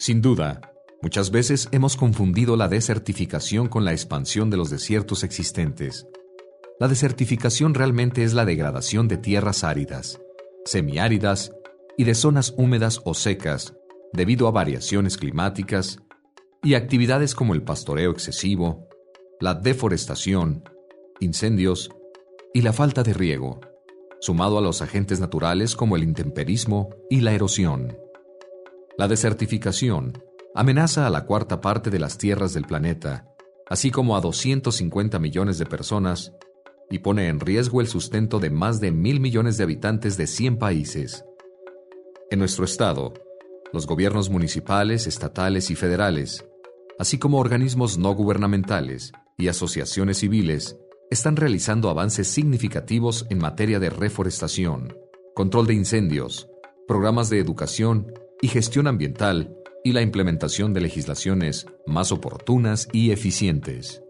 Sin duda, muchas veces hemos confundido la desertificación con la expansión de los desiertos existentes. La desertificación realmente es la degradación de tierras áridas, semiáridas y de zonas húmedas o secas debido a variaciones climáticas y actividades como el pastoreo excesivo, la deforestación, incendios y la falta de riego, sumado a los agentes naturales como el intemperismo y la erosión. La desertificación amenaza a la cuarta parte de las tierras del planeta, así como a 250 millones de personas, y pone en riesgo el sustento de más de mil millones de habitantes de 100 países. En nuestro estado, los gobiernos municipales, estatales y federales, así como organismos no gubernamentales y asociaciones civiles, están realizando avances significativos en materia de reforestación, control de incendios, programas de educación y gestión ambiental y la implementación de legislaciones más oportunas y eficientes.